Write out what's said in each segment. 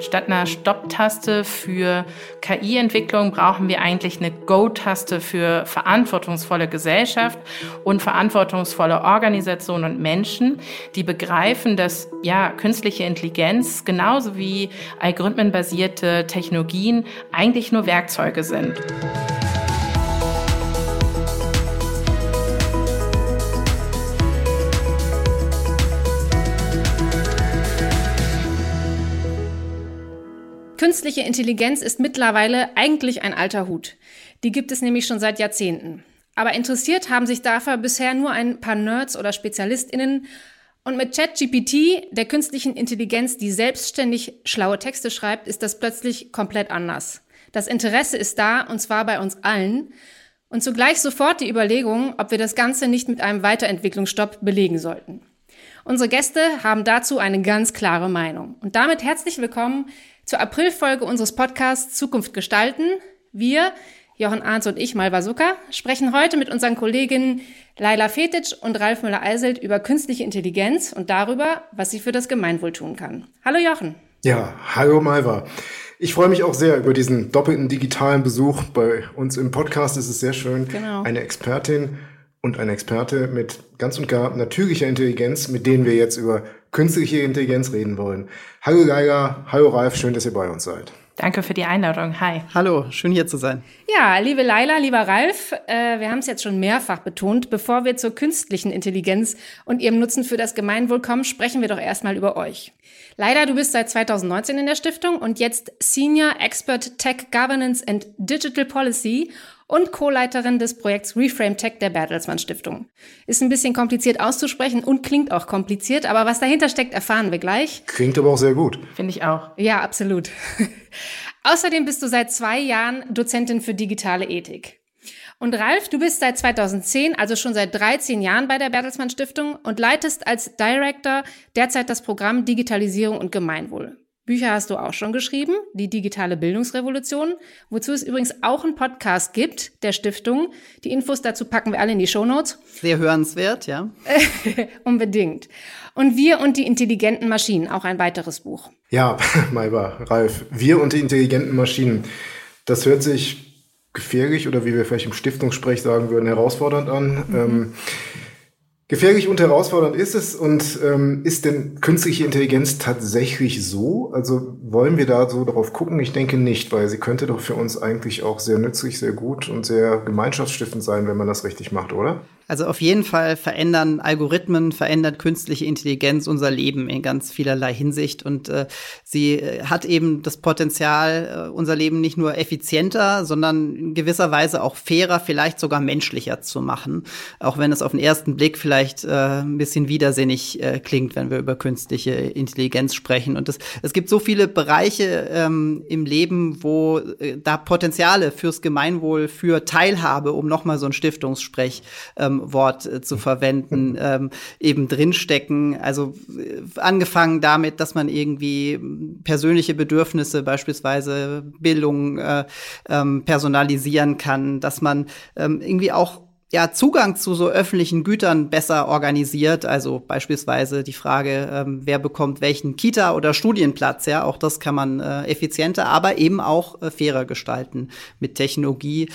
Statt einer Stopp-Taste für KI-Entwicklung brauchen wir eigentlich eine Go-Taste für verantwortungsvolle Gesellschaft und verantwortungsvolle Organisationen und Menschen, die begreifen, dass ja künstliche Intelligenz genauso wie algorithmenbasierte Technologien eigentlich nur Werkzeuge sind. Künstliche Intelligenz ist mittlerweile eigentlich ein alter Hut. Die gibt es nämlich schon seit Jahrzehnten. Aber interessiert haben sich dafür bisher nur ein paar Nerds oder SpezialistInnen. Und mit ChatGPT, der künstlichen Intelligenz, die selbstständig schlaue Texte schreibt, ist das plötzlich komplett anders. Das Interesse ist da, und zwar bei uns allen. Und zugleich sofort die Überlegung, ob wir das Ganze nicht mit einem Weiterentwicklungsstopp belegen sollten. Unsere Gäste haben dazu eine ganz klare Meinung. Und damit herzlich willkommen zur Aprilfolge unseres Podcasts Zukunft gestalten. Wir, Jochen Arndt und ich, Malva Zucker, sprechen heute mit unseren Kolleginnen Laila Fetic und Ralf Müller-Eiselt über künstliche Intelligenz und darüber, was sie für das Gemeinwohl tun kann. Hallo Jochen. Ja, hallo Malva. Ich freue mich auch sehr über diesen doppelten digitalen Besuch. Bei uns im Podcast ist es sehr schön, genau. eine Expertin und ein Experte mit ganz und gar natürlicher Intelligenz, mit denen wir jetzt über künstliche Intelligenz reden wollen. Hallo Geiger, hallo Ralf, schön, dass ihr bei uns seid. Danke für die Einladung. Hi. Hallo, schön hier zu sein. Ja, liebe Laila, lieber Ralf, äh, wir haben es jetzt schon mehrfach betont. Bevor wir zur künstlichen Intelligenz und ihrem Nutzen für das Gemeinwohl kommen, sprechen wir doch erstmal über euch. Leider, du bist seit 2019 in der Stiftung und jetzt Senior Expert Tech Governance and Digital Policy und Co-Leiterin des Projekts Reframe Tech der Bertelsmann Stiftung. Ist ein bisschen kompliziert auszusprechen und klingt auch kompliziert, aber was dahinter steckt, erfahren wir gleich. Klingt aber auch sehr gut. Finde ich auch. Ja, absolut. Außerdem bist du seit zwei Jahren Dozentin für digitale Ethik. Und Ralf, du bist seit 2010, also schon seit 13 Jahren bei der Bertelsmann Stiftung und leitest als Director derzeit das Programm Digitalisierung und Gemeinwohl. Bücher hast du auch schon geschrieben, die digitale Bildungsrevolution, wozu es übrigens auch einen Podcast gibt, der Stiftung. Die Infos dazu packen wir alle in die Shownotes. Sehr hörenswert, ja. Unbedingt. Und Wir und die intelligenten Maschinen, auch ein weiteres Buch. Ja, Maiba, Ralf, Wir und die intelligenten Maschinen. Das hört sich gefährlich oder wie wir vielleicht im Stiftungssprech sagen würden, herausfordernd an. Mhm. Ähm, Gefährlich und herausfordernd ist es und ähm, ist denn künstliche Intelligenz tatsächlich so? Also wollen wir da so drauf gucken? Ich denke nicht, weil sie könnte doch für uns eigentlich auch sehr nützlich, sehr gut und sehr gemeinschaftsstiftend sein, wenn man das richtig macht, oder? Also auf jeden Fall verändern Algorithmen, verändert künstliche Intelligenz unser Leben in ganz vielerlei Hinsicht. Und äh, sie äh, hat eben das Potenzial, äh, unser Leben nicht nur effizienter, sondern in gewisser Weise auch fairer, vielleicht sogar menschlicher zu machen. Auch wenn es auf den ersten Blick vielleicht äh, ein bisschen widersinnig äh, klingt, wenn wir über künstliche Intelligenz sprechen. Und es, es gibt so viele Bereiche ähm, im Leben, wo äh, da Potenziale fürs Gemeinwohl, für Teilhabe, um nochmal so ein Stiftungssprech ähm, Wort äh, zu verwenden, ähm, eben drinstecken. Also äh, angefangen damit, dass man irgendwie persönliche Bedürfnisse, beispielsweise Bildung, äh, ähm, personalisieren kann, dass man ähm, irgendwie auch ja, Zugang zu so öffentlichen Gütern besser organisiert. Also beispielsweise die Frage, ähm, wer bekommt welchen Kita- oder Studienplatz. Ja, auch das kann man äh, effizienter, aber eben auch äh, fairer gestalten mit Technologie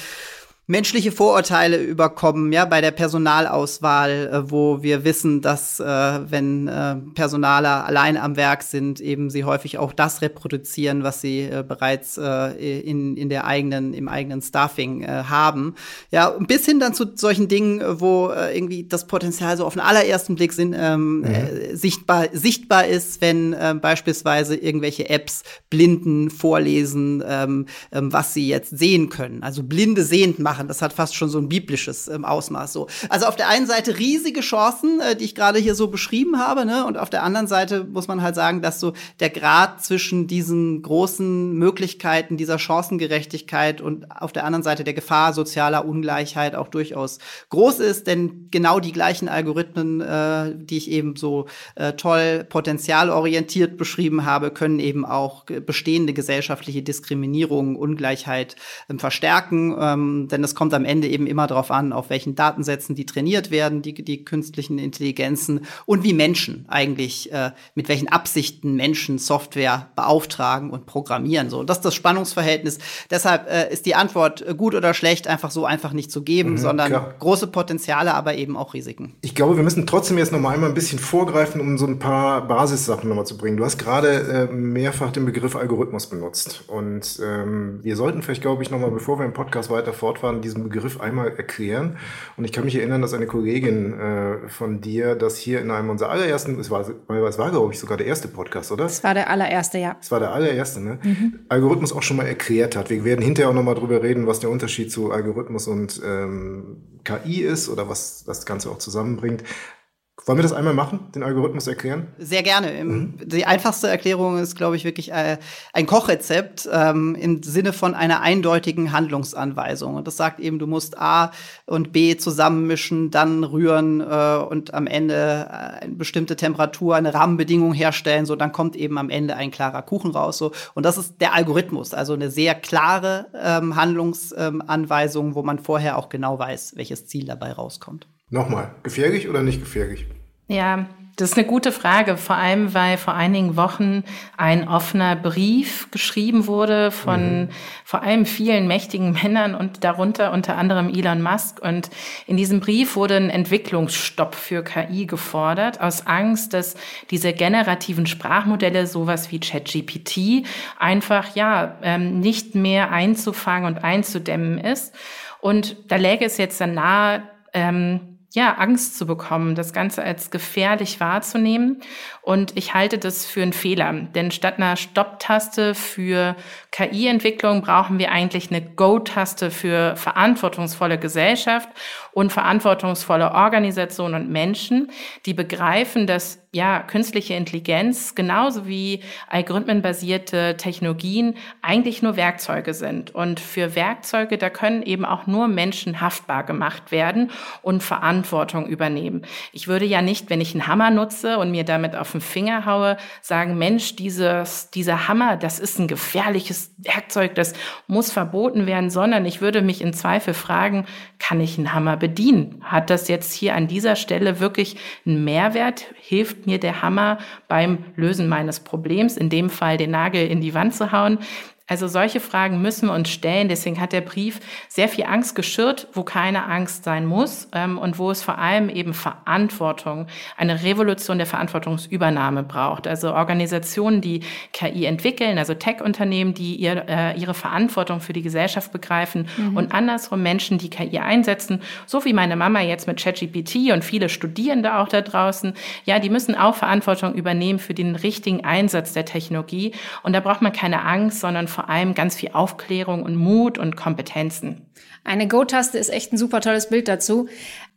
menschliche Vorurteile überkommen, ja, bei der Personalauswahl, äh, wo wir wissen, dass äh, wenn äh, Personaler allein am Werk sind, eben sie häufig auch das reproduzieren, was sie äh, bereits äh, in, in der eigenen, im eigenen Staffing äh, haben. Ja, bis hin dann zu solchen Dingen, wo äh, irgendwie das Potenzial so auf den allerersten Blick sind, ähm, mhm. äh, sichtbar, sichtbar ist, wenn äh, beispielsweise irgendwelche Apps Blinden vorlesen, ähm, ähm, was sie jetzt sehen können. Also Blinde sehend machen machen. Das hat fast schon so ein biblisches ähm, Ausmaß. So. Also auf der einen Seite riesige Chancen, äh, die ich gerade hier so beschrieben habe, ne? und auf der anderen Seite muss man halt sagen, dass so der Grad zwischen diesen großen Möglichkeiten, dieser Chancengerechtigkeit und auf der anderen Seite der Gefahr sozialer Ungleichheit auch durchaus groß ist, denn genau die gleichen Algorithmen, äh, die ich eben so äh, toll potenzialorientiert beschrieben habe, können eben auch bestehende gesellschaftliche Diskriminierung, Ungleichheit ähm, verstärken. Ähm, denn es kommt am Ende eben immer darauf an, auf welchen Datensätzen die trainiert werden, die, die künstlichen Intelligenzen und wie Menschen eigentlich, äh, mit welchen Absichten Menschen Software beauftragen und programmieren. So, das ist das Spannungsverhältnis. Deshalb äh, ist die Antwort äh, gut oder schlecht einfach so einfach nicht zu geben, mhm, sondern klar. große Potenziale, aber eben auch Risiken. Ich glaube, wir müssen trotzdem jetzt noch mal einmal ein bisschen vorgreifen, um so ein paar Basissachen noch mal zu bringen. Du hast gerade äh, mehrfach den Begriff Algorithmus benutzt und ähm, wir sollten vielleicht, glaube ich, noch mal, bevor wir im Podcast weiter fortfahren, diesen Begriff einmal erklären. Und ich kann mich erinnern, dass eine Kollegin äh, von dir das hier in einem unserer allerersten, es war, es war glaube ich sogar der erste Podcast, oder? Es war der allererste, ja. Es war der allererste, ne? Mhm. Algorithmus auch schon mal erklärt hat. Wir werden hinterher auch noch mal drüber reden, was der Unterschied zu Algorithmus und ähm, KI ist oder was das Ganze auch zusammenbringt. Wollen wir das einmal machen, den Algorithmus erklären? Sehr gerne. Mhm. Die einfachste Erklärung ist, glaube ich, wirklich äh, ein Kochrezept ähm, im Sinne von einer eindeutigen Handlungsanweisung. Und das sagt eben, du musst A und B zusammenmischen, dann rühren äh, und am Ende äh, eine bestimmte Temperatur, eine Rahmenbedingung herstellen. So, dann kommt eben am Ende ein klarer Kuchen raus. So. Und das ist der Algorithmus, also eine sehr klare ähm, Handlungsanweisung, ähm, wo man vorher auch genau weiß, welches Ziel dabei rauskommt. Nochmal, gefährlich oder nicht gefährlich? Ja, das ist eine gute Frage, vor allem weil vor einigen Wochen ein offener Brief geschrieben wurde von mhm. vor allem vielen mächtigen Männern und darunter unter anderem Elon Musk. Und in diesem Brief wurde ein Entwicklungsstopp für KI gefordert, aus Angst, dass diese generativen Sprachmodelle, sowas wie ChatGPT, einfach ja ähm, nicht mehr einzufangen und einzudämmen ist. Und da läge es jetzt dann nahe, ähm, ja, Angst zu bekommen, das Ganze als gefährlich wahrzunehmen. Und ich halte das für einen Fehler. Denn statt einer Stopp-Taste für KI-Entwicklung brauchen wir eigentlich eine Go-Taste für verantwortungsvolle Gesellschaft und verantwortungsvolle Organisationen und Menschen, die begreifen, dass ja, künstliche Intelligenz genauso wie algorithmenbasierte Technologien eigentlich nur Werkzeuge sind. Und für Werkzeuge, da können eben auch nur Menschen haftbar gemacht werden und Verantwortung übernehmen. Ich würde ja nicht, wenn ich einen Hammer nutze und mir damit auf den Finger haue, sagen, Mensch, dieses, dieser Hammer, das ist ein gefährliches Werkzeug, das muss verboten werden, sondern ich würde mich in Zweifel fragen, kann ich einen Hammer bedienen? Hat das jetzt hier an dieser Stelle wirklich einen Mehrwert? Hilft mir der Hammer beim Lösen meines Problems, in dem Fall den Nagel in die Wand zu hauen. Also solche Fragen müssen wir uns stellen. Deswegen hat der Brief sehr viel Angst geschürt, wo keine Angst sein muss ähm, und wo es vor allem eben Verantwortung, eine Revolution der Verantwortungsübernahme braucht. Also Organisationen, die KI entwickeln, also Tech-Unternehmen, die ihr, äh, ihre Verantwortung für die Gesellschaft begreifen mhm. und andersrum Menschen, die KI einsetzen, so wie meine Mama jetzt mit ChatGPT und viele Studierende auch da draußen. Ja, die müssen auch Verantwortung übernehmen für den richtigen Einsatz der Technologie. Und da braucht man keine Angst, sondern vor allem ganz viel Aufklärung und Mut und Kompetenzen. Eine Go-Taste ist echt ein super tolles Bild dazu.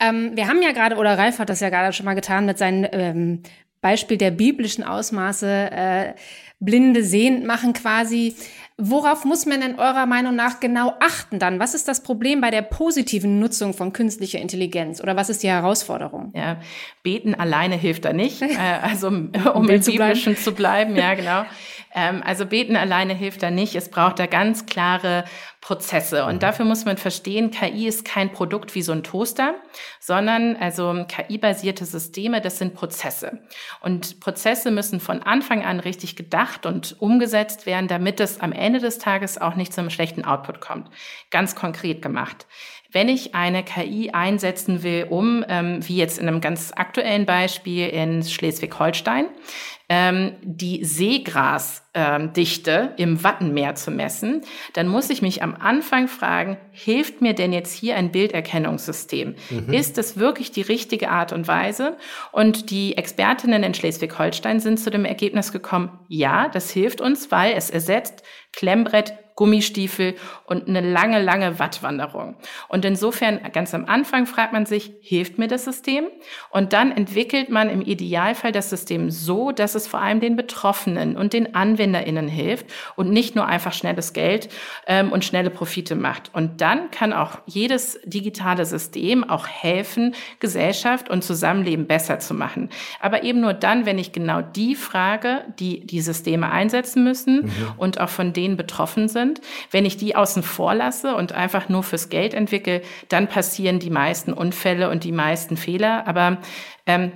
Ähm, wir haben ja gerade, oder Ralf hat das ja gerade schon mal getan mit seinem ähm, Beispiel der biblischen Ausmaße, äh, Blinde sehend machen quasi. Worauf muss man denn eurer Meinung nach genau achten dann? Was ist das Problem bei der positiven Nutzung von künstlicher Intelligenz oder was ist die Herausforderung? Ja, beten alleine hilft da nicht. Äh, also um, um im Biblischen zu bleiben, ja genau. Ähm, also beten alleine hilft da nicht. Es braucht da ganz klare Prozesse. Und mhm. dafür muss man verstehen, KI ist kein Produkt wie so ein Toaster, sondern also KI-basierte Systeme, das sind Prozesse. Und Prozesse müssen von Anfang an richtig gedacht und umgesetzt werden, damit es am Ende des Tages auch nicht zu einem schlechten Output kommt. Ganz konkret gemacht. Wenn ich eine KI einsetzen will, um, ähm, wie jetzt in einem ganz aktuellen Beispiel in Schleswig-Holstein, ähm, die Seegrasdichte ähm, im Wattenmeer zu messen, dann muss ich mich am Anfang fragen, hilft mir denn jetzt hier ein Bilderkennungssystem? Mhm. Ist das wirklich die richtige Art und Weise? Und die Expertinnen in Schleswig-Holstein sind zu dem Ergebnis gekommen, ja, das hilft uns, weil es ersetzt Klemmbrett, Gummistiefel und eine lange, lange Wattwanderung. Und insofern ganz am Anfang fragt man sich, hilft mir das System? Und dann entwickelt man im Idealfall das System so, dass es vor allem den Betroffenen und den AnwenderInnen hilft und nicht nur einfach schnelles Geld ähm, und schnelle Profite macht. Und dann kann auch jedes digitale System auch helfen, Gesellschaft und Zusammenleben besser zu machen. Aber eben nur dann, wenn ich genau die Frage, die die Systeme einsetzen müssen mhm. und auch von denen betroffen sind. Wenn ich die außen vor lasse und einfach nur fürs Geld entwickle, dann passieren die meisten Unfälle und die meisten Fehler. Aber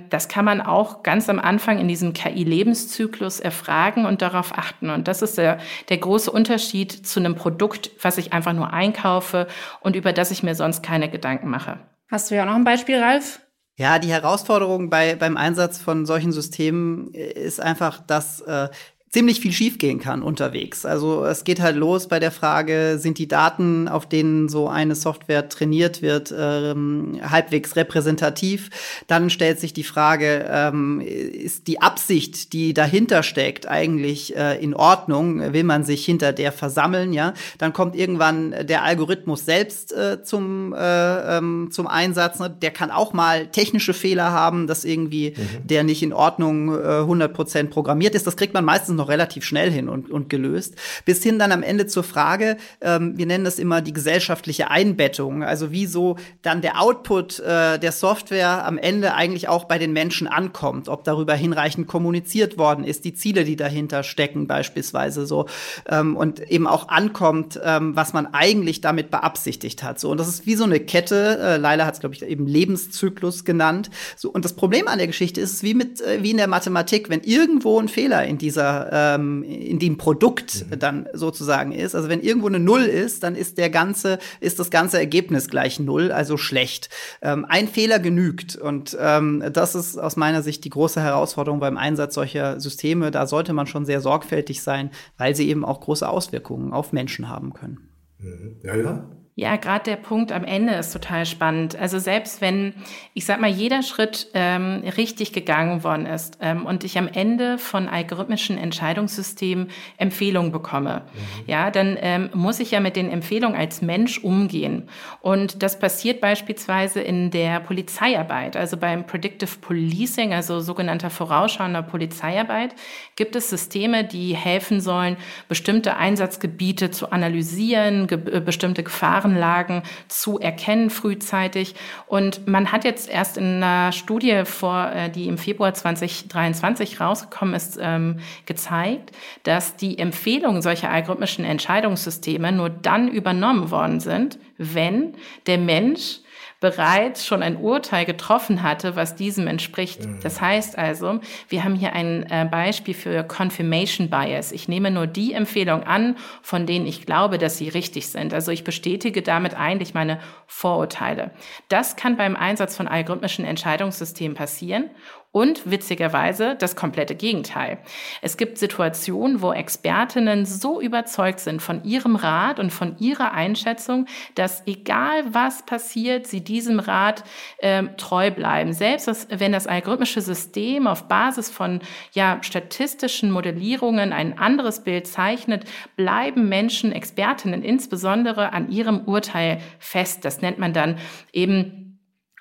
das kann man auch ganz am Anfang in diesem KI-Lebenszyklus erfragen und darauf achten. Und das ist der, der große Unterschied zu einem Produkt, was ich einfach nur einkaufe und über das ich mir sonst keine Gedanken mache. Hast du ja auch noch ein Beispiel, Ralf? Ja, die Herausforderung bei, beim Einsatz von solchen Systemen ist einfach, dass äh, ziemlich viel schiefgehen kann unterwegs. Also es geht halt los bei der Frage, sind die Daten, auf denen so eine Software trainiert wird, ähm, halbwegs repräsentativ? Dann stellt sich die Frage, ähm, ist die Absicht, die dahinter steckt, eigentlich äh, in Ordnung? Will man sich hinter der versammeln? Ja, dann kommt irgendwann der Algorithmus selbst äh, zum äh, ähm, zum Einsatz. Ne? Der kann auch mal technische Fehler haben, dass irgendwie mhm. der nicht in Ordnung äh, 100% programmiert ist. Das kriegt man meistens noch noch relativ schnell hin und, und gelöst. Bis hin dann am Ende zur Frage, ähm, wir nennen das immer die gesellschaftliche Einbettung, also wieso dann der Output äh, der Software am Ende eigentlich auch bei den Menschen ankommt, ob darüber hinreichend kommuniziert worden ist, die Ziele, die dahinter stecken beispielsweise so ähm, und eben auch ankommt, ähm, was man eigentlich damit beabsichtigt hat. So und das ist wie so eine Kette. Äh, Leila hat es glaube ich eben Lebenszyklus genannt. So und das Problem an der Geschichte ist, wie mit äh, wie in der Mathematik, wenn irgendwo ein Fehler in dieser ähm, in dem Produkt mhm. dann sozusagen ist. Also wenn irgendwo eine Null ist, dann ist der ganze, ist das ganze Ergebnis gleich Null, also schlecht. Ähm, ein Fehler genügt. Und ähm, das ist aus meiner Sicht die große Herausforderung beim Einsatz solcher Systeme. Da sollte man schon sehr sorgfältig sein, weil sie eben auch große Auswirkungen auf Menschen haben können. Mhm. Ja, ja. Ja, gerade der Punkt am Ende ist total spannend. Also selbst wenn, ich sag mal, jeder Schritt ähm, richtig gegangen worden ist ähm, und ich am Ende von algorithmischen Entscheidungssystemen Empfehlungen bekomme, mhm. ja, dann ähm, muss ich ja mit den Empfehlungen als Mensch umgehen. Und das passiert beispielsweise in der Polizeiarbeit, also beim Predictive Policing, also sogenannter vorausschauender Polizeiarbeit, gibt es Systeme, die helfen sollen, bestimmte Einsatzgebiete zu analysieren, ge äh, bestimmte Gefahren Gefahrenlagen zu erkennen frühzeitig. Und man hat jetzt erst in einer Studie vor, äh, die im Februar 2023 rausgekommen ist, ähm, gezeigt, dass die Empfehlungen solcher algorithmischen Entscheidungssysteme nur dann übernommen worden sind, wenn der Mensch bereits schon ein Urteil getroffen hatte, was diesem entspricht. Mhm. Das heißt also, wir haben hier ein äh, Beispiel für Confirmation Bias. Ich nehme nur die Empfehlung an, von denen ich glaube, dass sie richtig sind. Also ich bestätige damit eigentlich meine Vorurteile. Das kann beim Einsatz von algorithmischen Entscheidungssystemen passieren und witzigerweise das komplette Gegenteil. Es gibt Situationen, wo Expertinnen so überzeugt sind von ihrem Rat und von ihrer Einschätzung, dass egal was passiert, sie diesem Rat äh, treu bleiben. Selbst wenn das algorithmische System auf Basis von ja, statistischen Modellierungen ein anderes Bild zeichnet, bleiben Menschen, Expertinnen insbesondere an ihrem Urteil fest. Das nennt man dann eben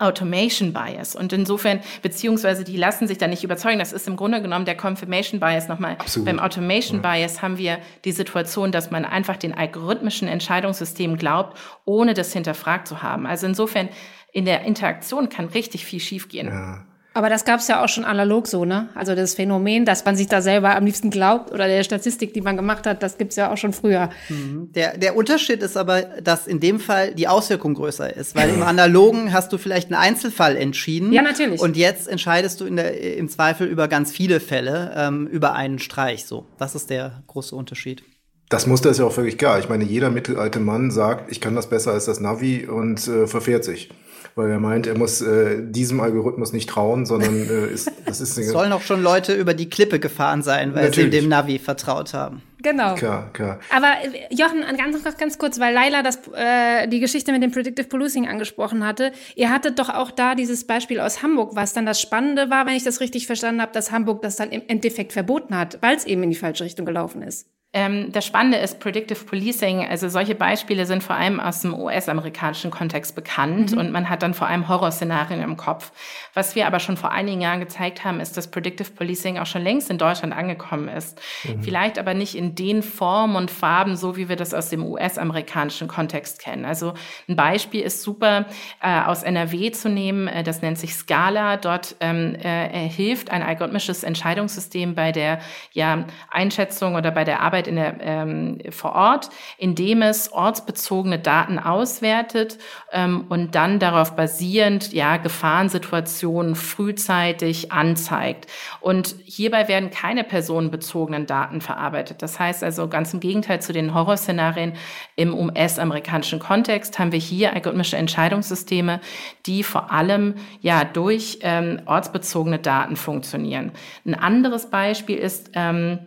Automation Bias. Und insofern, beziehungsweise die lassen sich da nicht überzeugen. Das ist im Grunde genommen der Confirmation Bias nochmal. Absolut. Beim Automation ja. Bias haben wir die Situation, dass man einfach den algorithmischen Entscheidungssystemen glaubt, ohne das hinterfragt zu haben. Also insofern, in der Interaktion kann richtig viel schiefgehen. Ja. Aber das gab es ja auch schon analog so, ne? Also das Phänomen, dass man sich da selber am liebsten glaubt oder der Statistik, die man gemacht hat, das gibt's ja auch schon früher. Mhm. Der, der Unterschied ist aber, dass in dem Fall die Auswirkung größer ist, weil im Analogen hast du vielleicht einen Einzelfall entschieden. Ja, natürlich. Und jetzt entscheidest du in der, im Zweifel über ganz viele Fälle, ähm, über einen Streich. So, das ist der große Unterschied. Das Muster ist ja auch völlig klar. Ich meine, jeder mittelalte Mann sagt, ich kann das besser als das Navi und äh, verfährt sich weil er meint, er muss äh, diesem Algorithmus nicht trauen, sondern äh, ist, das ist eine Sollen auch schon Leute über die Klippe gefahren sein, weil Natürlich. sie dem Navi vertraut haben. Genau. Klar, klar. Aber äh, Jochen, ganz, ganz kurz, weil Laila das, äh, die Geschichte mit dem Predictive Policing angesprochen hatte. Ihr hattet doch auch da dieses Beispiel aus Hamburg, was dann das Spannende war, wenn ich das richtig verstanden habe, dass Hamburg das dann im Endeffekt verboten hat, weil es eben in die falsche Richtung gelaufen ist. Ähm, das Spannende ist Predictive Policing. Also solche Beispiele sind vor allem aus dem US-amerikanischen Kontext bekannt mhm. und man hat dann vor allem Horrorszenarien im Kopf. Was wir aber schon vor einigen Jahren gezeigt haben, ist, dass Predictive Policing auch schon längst in Deutschland angekommen ist. Mhm. Vielleicht aber nicht in den Formen und Farben, so wie wir das aus dem US-amerikanischen Kontext kennen. Also ein Beispiel ist super äh, aus NRW zu nehmen. Äh, das nennt sich Scala. Dort ähm, äh, hilft ein algorithmisches Entscheidungssystem bei der ja, Einschätzung oder bei der Arbeit Arbeit in der, ähm, vor Ort, indem es ortsbezogene Daten auswertet ähm, und dann darauf basierend ja Gefahrensituationen frühzeitig anzeigt. Und hierbei werden keine personenbezogenen Daten verarbeitet. Das heißt also ganz im Gegenteil zu den Horrorszenarien im US-amerikanischen Kontext haben wir hier algorithmische Entscheidungssysteme, die vor allem ja durch ähm, ortsbezogene Daten funktionieren. Ein anderes Beispiel ist ähm,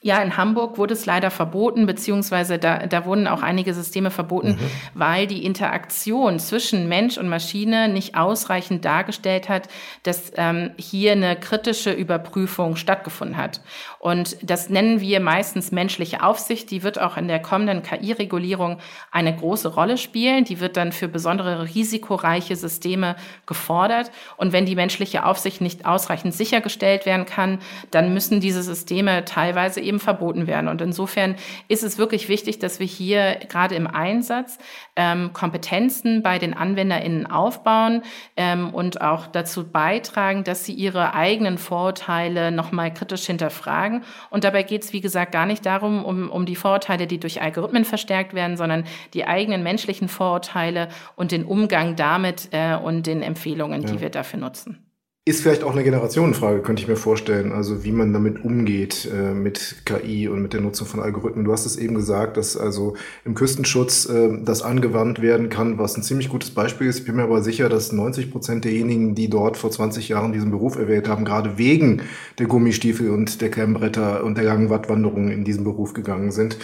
ja, in Hamburg wurde es leider verboten, beziehungsweise da, da wurden auch einige Systeme verboten, mhm. weil die Interaktion zwischen Mensch und Maschine nicht ausreichend dargestellt hat, dass ähm, hier eine kritische Überprüfung stattgefunden hat. Und das nennen wir meistens menschliche Aufsicht. Die wird auch in der kommenden KI-Regulierung eine große Rolle spielen. Die wird dann für besondere risikoreiche Systeme gefordert. Und wenn die menschliche Aufsicht nicht ausreichend sichergestellt werden kann, dann müssen diese Systeme teilweise eben verboten werden. Und insofern ist es wirklich wichtig, dass wir hier gerade im Einsatz ähm, Kompetenzen bei den AnwenderInnen aufbauen ähm, und auch dazu beitragen, dass sie ihre eigenen Vorurteile nochmal kritisch hinterfragen. Und dabei geht es, wie gesagt, gar nicht darum, um, um die Vorurteile, die durch Algorithmen verstärkt werden, sondern die eigenen menschlichen Vorurteile und den Umgang damit äh, und den Empfehlungen, ja. die wir dafür nutzen. Ist vielleicht auch eine Generationenfrage, könnte ich mir vorstellen, also wie man damit umgeht äh, mit KI und mit der Nutzung von Algorithmen. Du hast es eben gesagt, dass also im Küstenschutz äh, das angewandt werden kann, was ein ziemlich gutes Beispiel ist. Ich bin mir aber sicher, dass 90 Prozent derjenigen, die dort vor 20 Jahren diesen Beruf erwählt haben, gerade wegen der Gummistiefel und der Klemmbretter und der langen Wattwanderungen in diesen Beruf gegangen sind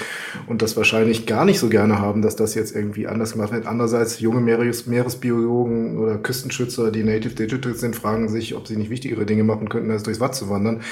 und das wahrscheinlich gar nicht so gerne haben, dass das jetzt irgendwie anders gemacht wird. Andererseits junge Meeres Meeresbiologen oder Küstenschützer, die Native Digital sind, fragen ob sie nicht wichtigere Dinge machen könnten, als durchs Watt zu wandern.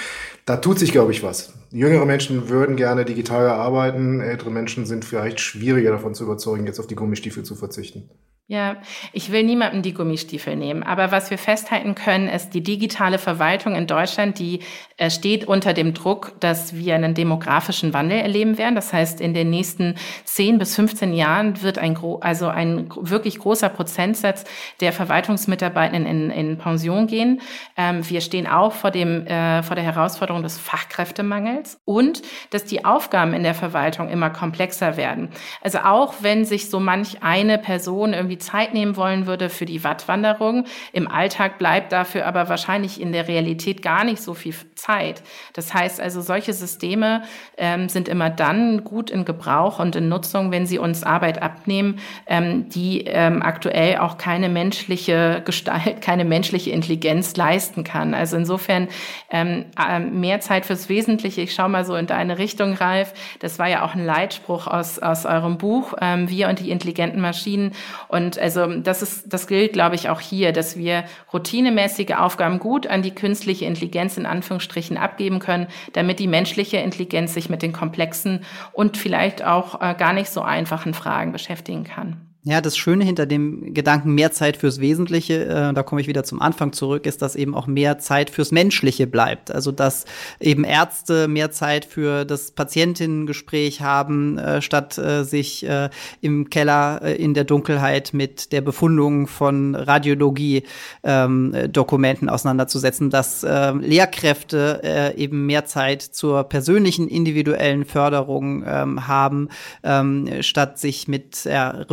Da tut sich, glaube ich, was. Jüngere Menschen würden gerne digitaler arbeiten, ältere Menschen sind vielleicht schwieriger davon zu überzeugen, jetzt auf die Gummistiefel zu verzichten. Ja, ich will niemandem die Gummistiefel nehmen, aber was wir festhalten können, ist die digitale Verwaltung in Deutschland, die äh, steht unter dem Druck, dass wir einen demografischen Wandel erleben werden. Das heißt, in den nächsten 10 bis 15 Jahren wird ein, also ein wirklich großer Prozentsatz der Verwaltungsmitarbeitenden in, in Pension gehen. Ähm, wir stehen auch vor, dem, äh, vor der Herausforderung des Fachkräftemangels und dass die Aufgaben in der Verwaltung immer komplexer werden. Also auch wenn sich so manch eine Person irgendwie Zeit nehmen wollen würde für die Wattwanderung, im Alltag bleibt dafür aber wahrscheinlich in der Realität gar nicht so viel Zeit. Das heißt also, solche Systeme ähm, sind immer dann gut in Gebrauch und in Nutzung, wenn sie uns Arbeit abnehmen, ähm, die ähm, aktuell auch keine menschliche Gestalt, keine menschliche Intelligenz leisten kann. Also insofern ähm, äh, mehr Zeit fürs Wesentliche. Ich schaue mal so in deine Richtung, Ralf. Das war ja auch ein Leitspruch aus, aus eurem Buch, ähm, Wir und die intelligenten Maschinen. Und also das ist, das gilt, glaube ich, auch hier, dass wir routinemäßige Aufgaben gut an die künstliche Intelligenz in Anführungsstrichen abgeben können, damit die menschliche Intelligenz sich mit den komplexen und vielleicht auch äh, gar nicht so einfachen Fragen beschäftigen kann. Ja, das Schöne hinter dem Gedanken mehr Zeit fürs Wesentliche, äh, da komme ich wieder zum Anfang zurück, ist, dass eben auch mehr Zeit fürs Menschliche bleibt. Also dass eben Ärzte mehr Zeit für das Patientinnengespräch haben, äh, statt äh, sich äh, im Keller äh, in der Dunkelheit mit der Befundung von Radiologie-Dokumenten ähm, auseinanderzusetzen, dass äh, Lehrkräfte äh, eben mehr Zeit zur persönlichen individuellen Förderung ähm, haben, ähm, statt sich mit äh,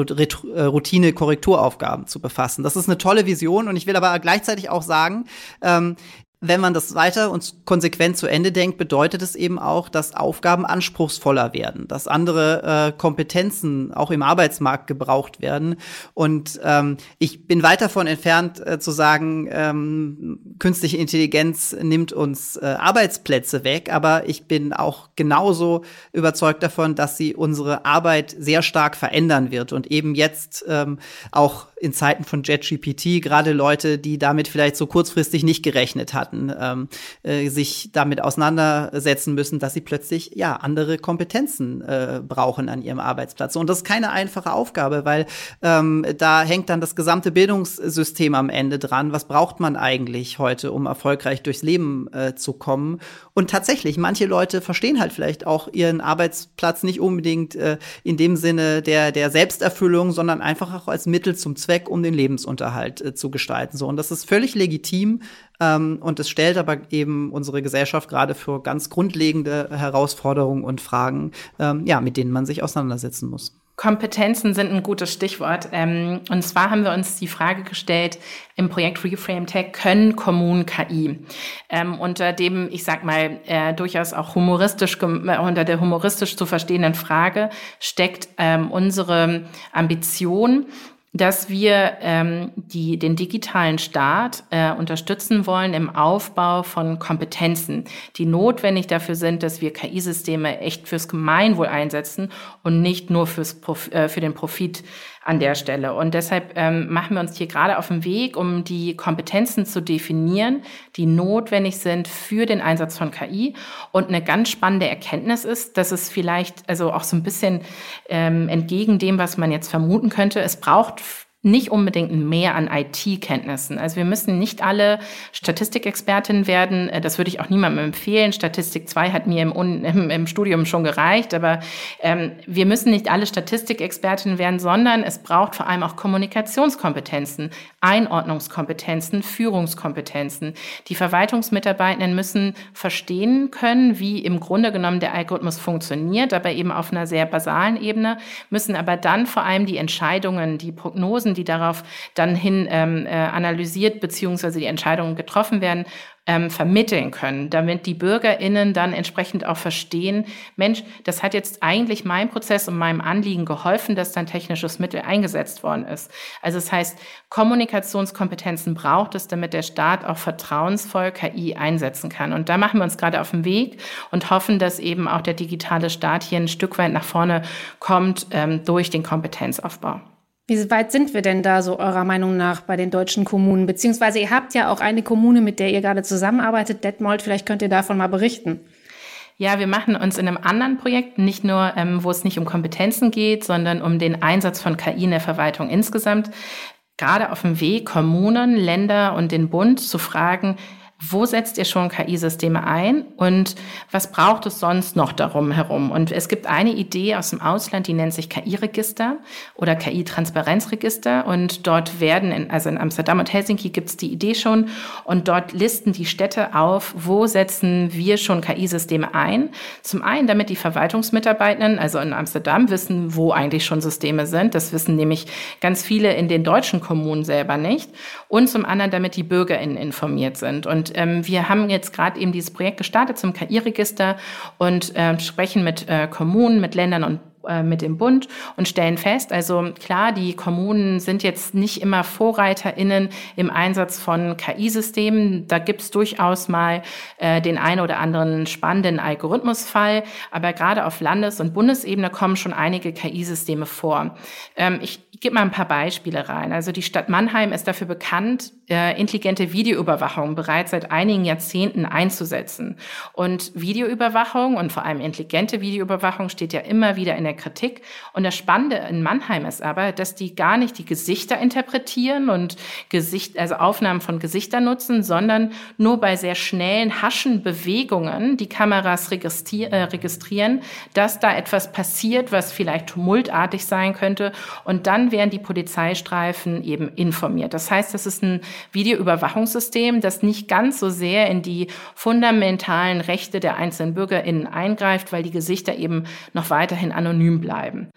Routine-Korrekturaufgaben zu befassen. Das ist eine tolle Vision und ich will aber gleichzeitig auch sagen, ähm, wenn man das weiter und konsequent zu Ende denkt, bedeutet es eben auch, dass Aufgaben anspruchsvoller werden, dass andere äh, Kompetenzen auch im Arbeitsmarkt gebraucht werden. Und ähm, ich bin weit davon entfernt äh, zu sagen, ähm, künstliche Intelligenz nimmt uns äh, Arbeitsplätze weg, aber ich bin auch genauso überzeugt davon, dass sie unsere Arbeit sehr stark verändern wird und eben jetzt ähm, auch in Zeiten von JetGPT gerade Leute, die damit vielleicht so kurzfristig nicht gerechnet hatten, ähm, äh, sich damit auseinandersetzen müssen, dass sie plötzlich ja andere Kompetenzen äh, brauchen an ihrem Arbeitsplatz. Und das ist keine einfache Aufgabe, weil ähm, da hängt dann das gesamte Bildungssystem am Ende dran. Was braucht man eigentlich heute, um erfolgreich durchs Leben äh, zu kommen? Und tatsächlich, manche Leute verstehen halt vielleicht auch ihren Arbeitsplatz nicht unbedingt äh, in dem Sinne der, der Selbsterfüllung, sondern einfach auch als Mittel zum Zweck Zweck, um den Lebensunterhalt äh, zu gestalten. So und das ist völlig legitim ähm, und es stellt aber eben unsere Gesellschaft gerade für ganz grundlegende Herausforderungen und Fragen, ähm, ja, mit denen man sich auseinandersetzen muss. Kompetenzen sind ein gutes Stichwort. Ähm, und zwar haben wir uns die Frage gestellt im Projekt Reframe Tech, können Kommunen KI? Ähm, unter dem, ich sag mal, äh, durchaus auch humoristisch, äh, unter der humoristisch zu verstehenden Frage steckt ähm, unsere Ambition, dass wir ähm, die, den digitalen Staat äh, unterstützen wollen im Aufbau von Kompetenzen, die notwendig dafür sind, dass wir KI-Systeme echt fürs Gemeinwohl einsetzen und nicht nur fürs Prof äh, für den Profit an der Stelle. Und deshalb ähm, machen wir uns hier gerade auf den Weg, um die Kompetenzen zu definieren, die notwendig sind für den Einsatz von KI. Und eine ganz spannende Erkenntnis ist, dass es vielleicht also auch so ein bisschen ähm, entgegen dem, was man jetzt vermuten könnte, es braucht nicht unbedingt mehr an IT-Kenntnissen. Also wir müssen nicht alle Statistikexpertin werden. Äh, das würde ich auch niemandem empfehlen. Statistik 2 hat mir im, im, im Studium schon gereicht. Aber ähm, wir müssen nicht alle Statistikexpertinnen werden, sondern es braucht vor allem auch Kommunikationskompetenzen, Einordnungskompetenzen, Führungskompetenzen. Die Verwaltungsmitarbeitenden müssen verstehen können, wie im Grunde genommen der Algorithmus funktioniert, aber eben auf einer sehr basalen Ebene, müssen aber dann vor allem die Entscheidungen, die Prognosen, Prognosen, die darauf dann hin ähm, äh, analysiert beziehungsweise die Entscheidungen getroffen werden, ähm, vermitteln können, damit die BürgerInnen dann entsprechend auch verstehen, Mensch, das hat jetzt eigentlich meinem Prozess und meinem Anliegen geholfen, dass dann technisches Mittel eingesetzt worden ist. Also das heißt, Kommunikationskompetenzen braucht es, damit der Staat auch vertrauensvoll KI einsetzen kann. Und da machen wir uns gerade auf den Weg und hoffen, dass eben auch der digitale Staat hier ein Stück weit nach vorne kommt ähm, durch den Kompetenzaufbau. Wie weit sind wir denn da so eurer Meinung nach bei den deutschen Kommunen? Beziehungsweise ihr habt ja auch eine Kommune, mit der ihr gerade zusammenarbeitet, Detmold, vielleicht könnt ihr davon mal berichten. Ja, wir machen uns in einem anderen Projekt, nicht nur, ähm, wo es nicht um Kompetenzen geht, sondern um den Einsatz von KI in der Verwaltung insgesamt, gerade auf dem Weg, Kommunen, Länder und den Bund zu fragen, wo setzt ihr schon KI-Systeme ein und was braucht es sonst noch darum herum? Und es gibt eine Idee aus dem Ausland, die nennt sich KI-Register oder KI-Transparenzregister und dort werden, in, also in Amsterdam und Helsinki gibt es die Idee schon und dort listen die Städte auf, wo setzen wir schon KI-Systeme ein. Zum einen, damit die Verwaltungsmitarbeitenden, also in Amsterdam, wissen, wo eigentlich schon Systeme sind. Das wissen nämlich ganz viele in den deutschen Kommunen selber nicht. Und zum anderen, damit die BürgerInnen informiert sind. Und ähm, wir haben jetzt gerade eben dieses Projekt gestartet zum KI-Register und äh, sprechen mit äh, Kommunen, mit Ländern und äh, mit dem Bund und stellen fest, also klar, die Kommunen sind jetzt nicht immer VorreiterInnen im Einsatz von KI-Systemen. Da gibt es durchaus mal äh, den einen oder anderen spannenden Algorithmusfall, aber gerade auf Landes- und Bundesebene kommen schon einige KI-Systeme vor. Ähm, ich gebe mal ein paar Beispiele rein. Also die Stadt Mannheim ist dafür bekannt, intelligente Videoüberwachung bereits seit einigen Jahrzehnten einzusetzen. Und Videoüberwachung und vor allem intelligente Videoüberwachung steht ja immer wieder in der Kritik. Und das Spannende in Mannheim ist aber, dass die gar nicht die Gesichter interpretieren und Gesicht, also Aufnahmen von Gesichtern nutzen, sondern nur bei sehr schnellen Haschen Bewegungen die Kameras registrier äh, registrieren, dass da etwas passiert, was vielleicht tumultartig sein könnte. Und dann werden die Polizeistreifen eben informiert. Das heißt, das ist ein Videoüberwachungssystem, das nicht ganz so sehr in die fundamentalen Rechte der einzelnen BürgerInnen eingreift, weil die Gesichter eben noch weiterhin anonym bleiben.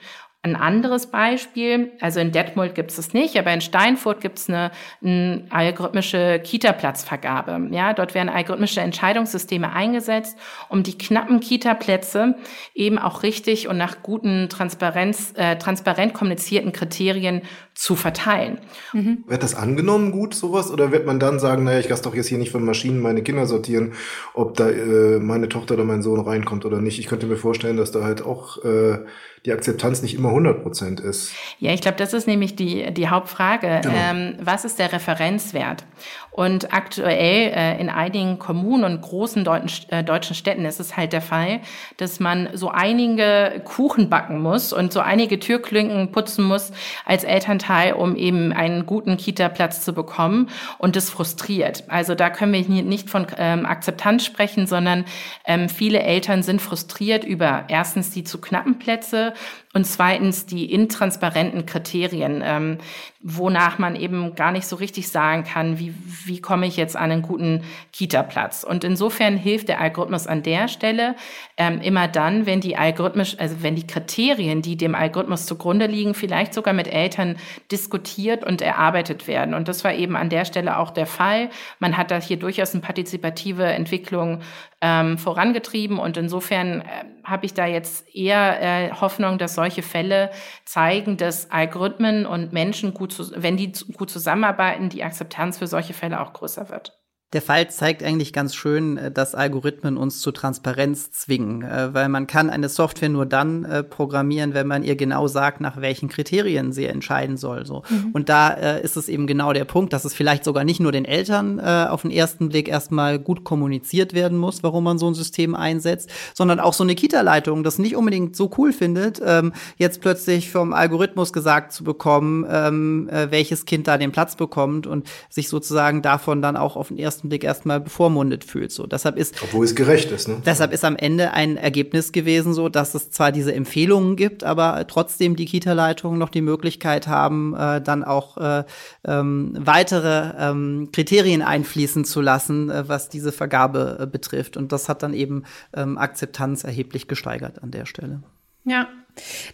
Ein anderes Beispiel, also in Detmold gibt es es nicht, aber in Steinfurt gibt es eine, eine algorithmische Kita-Platzvergabe. Ja, dort werden algorithmische Entscheidungssysteme eingesetzt, um die knappen Kita-Plätze eben auch richtig und nach guten Transparenz, äh, transparent kommunizierten Kriterien zu verteilen. Mhm. Wird das angenommen gut, sowas? Oder wird man dann sagen, naja, ich lasse doch jetzt hier nicht von Maschinen meine Kinder sortieren, ob da äh, meine Tochter oder mein Sohn reinkommt oder nicht? Ich könnte mir vorstellen, dass da halt auch äh, die Akzeptanz nicht immer 100 Prozent ist. Ja, ich glaube, das ist nämlich die, die Hauptfrage. Genau. Ähm, was ist der Referenzwert? Und aktuell äh, in einigen Kommunen und großen deutschen, äh, deutschen Städten ist es halt der Fall, dass man so einige Kuchen backen muss und so einige Türklinken putzen muss als Elternteil Elternteil, um eben einen guten Kita-Platz zu bekommen und das frustriert. Also da können wir nicht von ähm, Akzeptanz sprechen, sondern ähm, viele Eltern sind frustriert über erstens die zu knappen Plätze und zweitens die intransparenten Kriterien, ähm, wonach man eben gar nicht so richtig sagen kann, wie, wie komme ich jetzt an einen guten Kita-Platz. Und insofern hilft der Algorithmus an der Stelle ähm, immer dann, wenn die algorithmisch, also wenn die Kriterien, die dem Algorithmus zugrunde liegen, vielleicht sogar mit Eltern diskutiert und erarbeitet werden. Und das war eben an der Stelle auch der Fall. Man hat da hier durchaus eine partizipative Entwicklung ähm, vorangetrieben und insofern äh, habe ich da jetzt eher äh, Hoffnung, dass solche Fälle zeigen, dass Algorithmen und Menschen gut, zu, wenn die gut zusammenarbeiten, die Akzeptanz für solche Fälle auch größer wird. Der Fall zeigt eigentlich ganz schön, äh, dass Algorithmen uns zu Transparenz zwingen, äh, weil man kann eine Software nur dann äh, programmieren, wenn man ihr genau sagt, nach welchen Kriterien sie entscheiden soll. So. Mhm. Und da ist es eben genau der Punkt, dass es vielleicht sogar nicht nur den Eltern auf den ersten Blick erstmal gut kommuniziert werden muss, warum man so ein System einsetzt, sondern auch so eine Kita-Leitung das nicht unbedingt so cool findet, ähm, jetzt plötzlich vom Algorithmus gesagt zu bekommen, ähm, welches Kind da den Platz bekommt und sich sozusagen davon dann auch auf den ersten ersten Blick erstmal bevormundet fühlt. So, deshalb ist, Obwohl es gerecht ist. Ne? Deshalb ist am Ende ein Ergebnis gewesen, so dass es zwar diese Empfehlungen gibt, aber trotzdem die Kita-Leitungen noch die Möglichkeit haben, äh, dann auch äh, ähm, weitere ähm, Kriterien einfließen zu lassen, äh, was diese Vergabe äh, betrifft. Und das hat dann eben ähm, Akzeptanz erheblich gesteigert an der Stelle. Ja,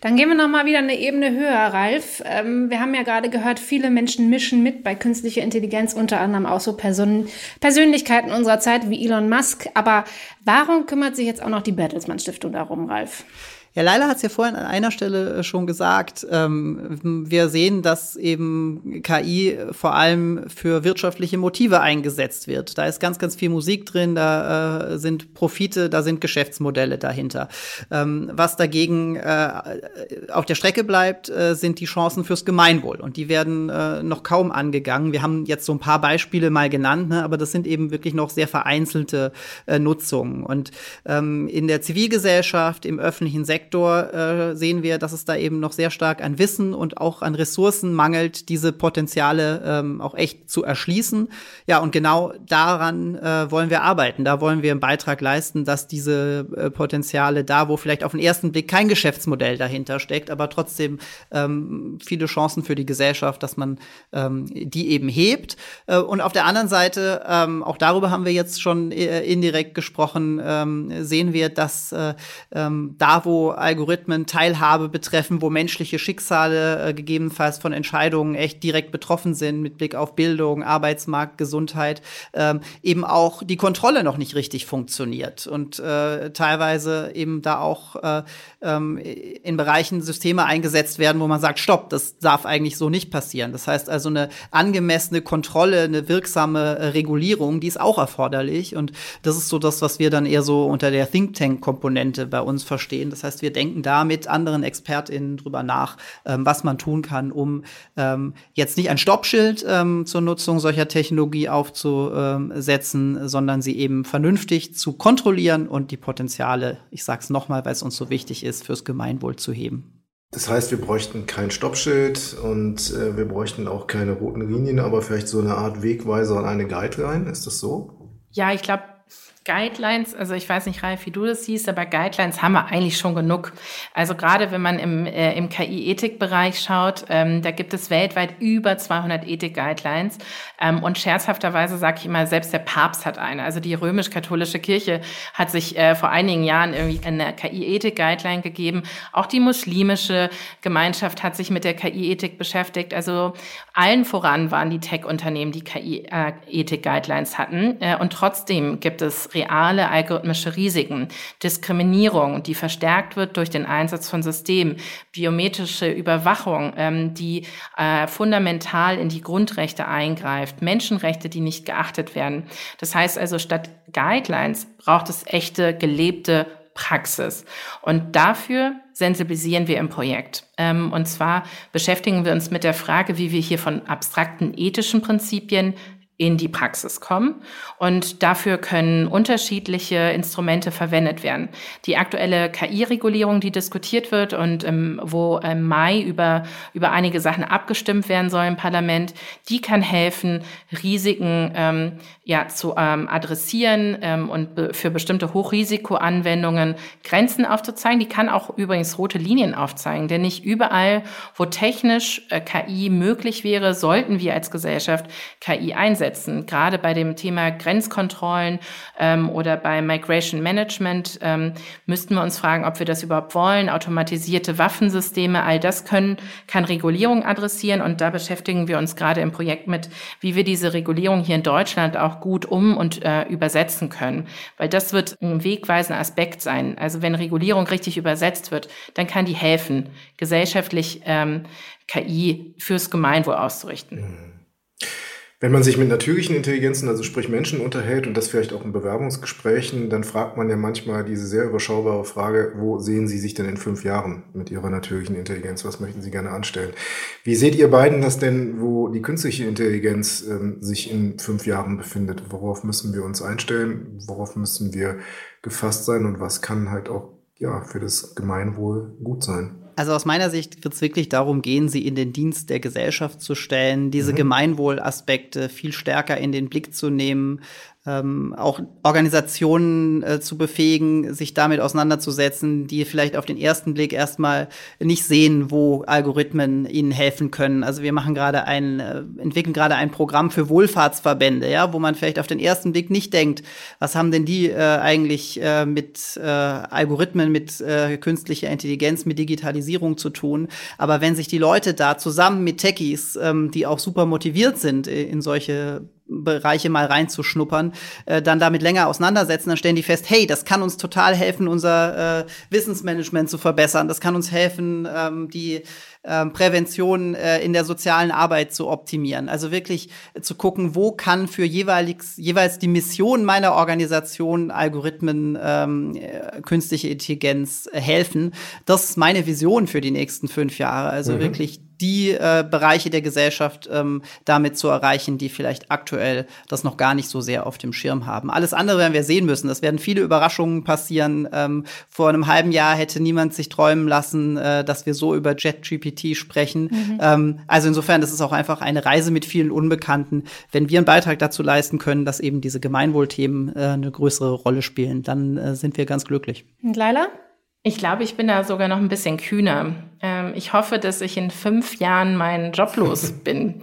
dann gehen wir noch mal wieder eine Ebene höher, Ralf. Ähm, wir haben ja gerade gehört, viele Menschen mischen mit bei künstlicher Intelligenz, unter anderem auch so Person Persönlichkeiten unserer Zeit wie Elon Musk. Aber warum kümmert sich jetzt auch noch die Bertelsmann Stiftung darum, Ralf? Ja, Leila hat es ja vorhin an einer Stelle äh, schon gesagt. Ähm, wir sehen, dass eben KI vor allem für wirtschaftliche Motive eingesetzt wird. Da ist ganz, ganz viel Musik drin, da äh, sind Profite, da sind Geschäftsmodelle dahinter. Ähm, was dagegen äh, auf der Strecke bleibt, äh, sind die Chancen fürs Gemeinwohl. Und die werden äh, noch kaum angegangen. Wir haben jetzt so ein paar Beispiele mal genannt, ne, aber das sind eben wirklich noch sehr vereinzelte äh, Nutzungen. Und ähm, in der Zivilgesellschaft, im öffentlichen Sektor, Sektor äh, sehen wir, dass es da eben noch sehr stark an Wissen und auch an Ressourcen mangelt, diese Potenziale ähm, auch echt zu erschließen. Ja, und genau daran äh, wollen wir arbeiten. Da wollen wir einen Beitrag leisten, dass diese äh, Potenziale da, wo vielleicht auf den ersten Blick kein Geschäftsmodell dahinter steckt, aber trotzdem ähm, viele Chancen für die Gesellschaft, dass man ähm, die eben hebt. Äh, und auf der anderen Seite, ähm, auch darüber haben wir jetzt schon äh, indirekt gesprochen, ähm, sehen wir, dass äh, ähm, da, wo Algorithmen Teilhabe betreffen, wo menschliche Schicksale äh, gegebenenfalls von Entscheidungen echt direkt betroffen sind mit Blick auf Bildung, Arbeitsmarkt, Gesundheit, ähm, eben auch die Kontrolle noch nicht richtig funktioniert. Und äh, teilweise eben da auch äh, ähm, in Bereichen Systeme eingesetzt werden, wo man sagt, stopp, das darf eigentlich so nicht passieren. Das heißt also eine angemessene Kontrolle, eine wirksame äh, Regulierung, die ist auch erforderlich und das ist so das, was wir dann eher so unter der Think Tank Komponente bei uns verstehen. Das heißt, wir denken da mit anderen ExpertInnen drüber nach, ähm, was man tun kann, um ähm, jetzt nicht ein Stoppschild ähm, zur Nutzung solcher Technologie aufzusetzen, sondern sie eben vernünftig zu kontrollieren und die Potenziale, ich sage es nochmal, weil es uns so wichtig ist, fürs Gemeinwohl zu heben. Das heißt, wir bräuchten kein Stoppschild und äh, wir bräuchten auch keine roten Linien, aber vielleicht so eine Art Wegweiser und eine Guideline. Ist das so? Ja, ich glaube, Guidelines, also ich weiß nicht, Ralf, wie du das siehst, aber Guidelines haben wir eigentlich schon genug. Also gerade wenn man im, äh, im KI-Ethik-Bereich schaut, ähm, da gibt es weltweit über 200 Ethik-Guidelines. Ähm, und scherzhafterweise sage ich immer, selbst der Papst hat eine. Also die römisch-katholische Kirche hat sich äh, vor einigen Jahren irgendwie eine KI-Ethik-Guideline gegeben. Auch die muslimische Gemeinschaft hat sich mit der KI-Ethik beschäftigt. Also allen voran waren die Tech-Unternehmen, die KI-Ethik-Guidelines hatten. Äh, und trotzdem gibt es reale algorithmische Risiken, Diskriminierung, die verstärkt wird durch den Einsatz von Systemen, biometrische Überwachung, ähm, die äh, fundamental in die Grundrechte eingreift, Menschenrechte, die nicht geachtet werden. Das heißt also, statt Guidelines braucht es echte, gelebte Praxis. Und dafür sensibilisieren wir im Projekt. Ähm, und zwar beschäftigen wir uns mit der Frage, wie wir hier von abstrakten ethischen Prinzipien in die Praxis kommen. Und dafür können unterschiedliche Instrumente verwendet werden. Die aktuelle KI-Regulierung, die diskutiert wird und ähm, wo im Mai über, über einige Sachen abgestimmt werden soll im Parlament, die kann helfen, Risiken ähm, ja, zu ähm, adressieren ähm, und be für bestimmte Hochrisikoanwendungen Grenzen aufzuzeigen. Die kann auch übrigens rote Linien aufzeigen, denn nicht überall, wo technisch äh, KI möglich wäre, sollten wir als Gesellschaft KI einsetzen umsetzen. Gerade bei dem Thema Grenzkontrollen ähm, oder bei Migration Management ähm, müssten wir uns fragen, ob wir das überhaupt wollen. Automatisierte Waffensysteme, all das können, kann Regulierung adressieren. Und da beschäftigen wir uns gerade im Projekt mit, wie wir diese Regulierung hier in Deutschland auch gut um- und äh, übersetzen können. Weil das wird ein wegweisender Aspekt sein. Also wenn Regulierung richtig übersetzt wird, dann kann die helfen, gesellschaftlich ähm, KI fürs Gemeinwohl auszurichten. Mhm. Wenn man sich mit natürlichen Intelligenzen, also sprich Menschen unterhält und das vielleicht auch in Bewerbungsgesprächen, dann fragt man ja manchmal diese sehr überschaubare Frage, wo sehen Sie sich denn in fünf Jahren mit Ihrer natürlichen Intelligenz? Was möchten Sie gerne anstellen? Wie seht ihr beiden das denn, wo die künstliche Intelligenz ähm, sich in fünf Jahren befindet? Worauf müssen wir uns einstellen? Worauf müssen wir gefasst sein? Und was kann halt auch ja, für das Gemeinwohl gut sein? Also aus meiner Sicht wird es wirklich darum gehen, sie in den Dienst der Gesellschaft zu stellen, diese mhm. Gemeinwohlaspekte viel stärker in den Blick zu nehmen, ähm, auch Organisationen äh, zu befähigen, sich damit auseinanderzusetzen, die vielleicht auf den ersten Blick erstmal nicht sehen, wo Algorithmen ihnen helfen können. Also wir machen gerade ein, äh, entwickeln gerade ein Programm für Wohlfahrtsverbände, ja, wo man vielleicht auf den ersten Blick nicht denkt, was haben denn die äh, eigentlich äh, mit äh, Algorithmen, mit äh, künstlicher Intelligenz, mit Digitalisierung zu tun. Aber wenn sich die Leute da zusammen mit Techies, ähm, die auch super motiviert sind, in solche Bereiche mal reinzuschnuppern, äh, dann damit länger auseinandersetzen, dann stellen die fest, hey, das kann uns total helfen, unser äh, Wissensmanagement zu verbessern, das kann uns helfen, ähm, die ähm, Prävention äh, in der sozialen Arbeit zu optimieren. Also wirklich zu gucken, wo kann für jeweils, jeweils die Mission meiner Organisation Algorithmen, ähm, äh, künstliche Intelligenz äh, helfen. Das ist meine Vision für die nächsten fünf Jahre. Also mhm. wirklich die äh, Bereiche der Gesellschaft ähm, damit zu erreichen, die vielleicht aktuell das noch gar nicht so sehr auf dem Schirm haben. Alles andere werden wir sehen müssen. Das werden viele Überraschungen passieren. Ähm, vor einem halben Jahr hätte niemand sich träumen lassen, äh, dass wir so über JetGPT sprechen. Mhm. Ähm, also insofern, das ist auch einfach eine Reise mit vielen Unbekannten. Wenn wir einen Beitrag dazu leisten können, dass eben diese Gemeinwohlthemen äh, eine größere Rolle spielen, dann äh, sind wir ganz glücklich. Und Laila? Ich glaube, ich bin da sogar noch ein bisschen kühner. Ähm, ich hoffe, dass ich in fünf Jahren meinen Job los bin.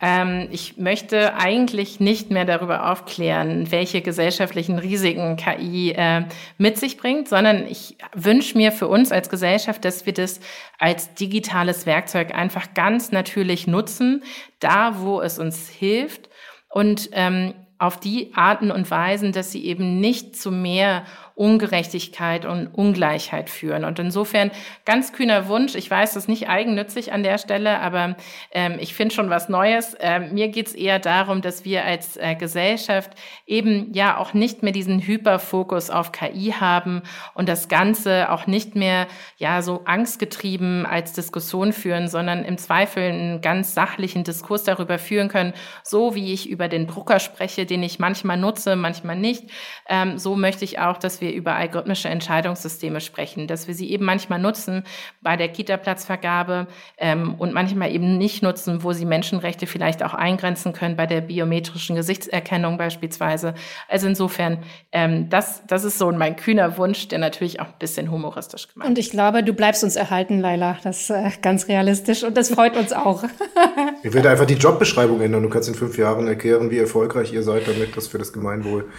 ähm, ich möchte eigentlich nicht mehr darüber aufklären, welche gesellschaftlichen Risiken KI äh, mit sich bringt, sondern ich wünsche mir für uns als Gesellschaft, dass wir das als digitales Werkzeug einfach ganz natürlich nutzen, da wo es uns hilft und ähm, auf die Arten und Weisen, dass sie eben nicht zu mehr Ungerechtigkeit und Ungleichheit führen. Und insofern ganz kühner Wunsch. Ich weiß, das ist nicht eigennützig an der Stelle, aber ähm, ich finde schon was Neues. Ähm, mir geht es eher darum, dass wir als äh, Gesellschaft eben ja auch nicht mehr diesen Hyperfokus auf KI haben und das Ganze auch nicht mehr ja so angstgetrieben als Diskussion führen, sondern im Zweifel einen ganz sachlichen Diskurs darüber führen können, so wie ich über den Drucker spreche, den ich manchmal nutze, manchmal nicht. Ähm, so möchte ich auch, dass wir wir über algorithmische Entscheidungssysteme sprechen, dass wir sie eben manchmal nutzen bei der Kita-Platzvergabe ähm, und manchmal eben nicht nutzen, wo sie Menschenrechte vielleicht auch eingrenzen können, bei der biometrischen Gesichtserkennung beispielsweise. Also insofern, ähm, das, das ist so mein kühner Wunsch, der natürlich auch ein bisschen humoristisch gemacht Und ich glaube, du bleibst uns erhalten, Laila. Das ist äh, ganz realistisch und das freut uns auch. ich würde einfach die Jobbeschreibung ändern. Du kannst in fünf Jahren erklären, wie erfolgreich ihr seid, damit das für das Gemeinwohl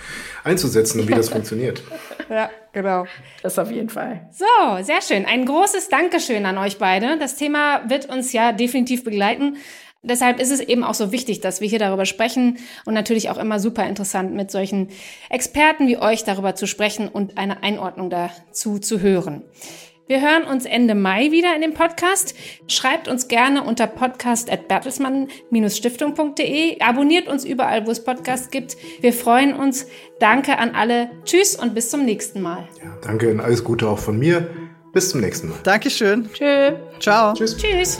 einzusetzen und wie das funktioniert. Ja, genau. Das auf jeden Fall. So, sehr schön. Ein großes Dankeschön an euch beide. Das Thema wird uns ja definitiv begleiten. Deshalb ist es eben auch so wichtig, dass wir hier darüber sprechen und natürlich auch immer super interessant, mit solchen Experten wie euch darüber zu sprechen und eine Einordnung dazu zu hören. Wir hören uns Ende Mai wieder in dem Podcast. Schreibt uns gerne unter podcast.bertelsmann-stiftung.de. Abonniert uns überall, wo es Podcasts gibt. Wir freuen uns. Danke an alle. Tschüss und bis zum nächsten Mal. Ja, danke und alles Gute auch von mir. Bis zum nächsten Mal. Dankeschön. Tschö. Ciao. Tschüss. Tschüss.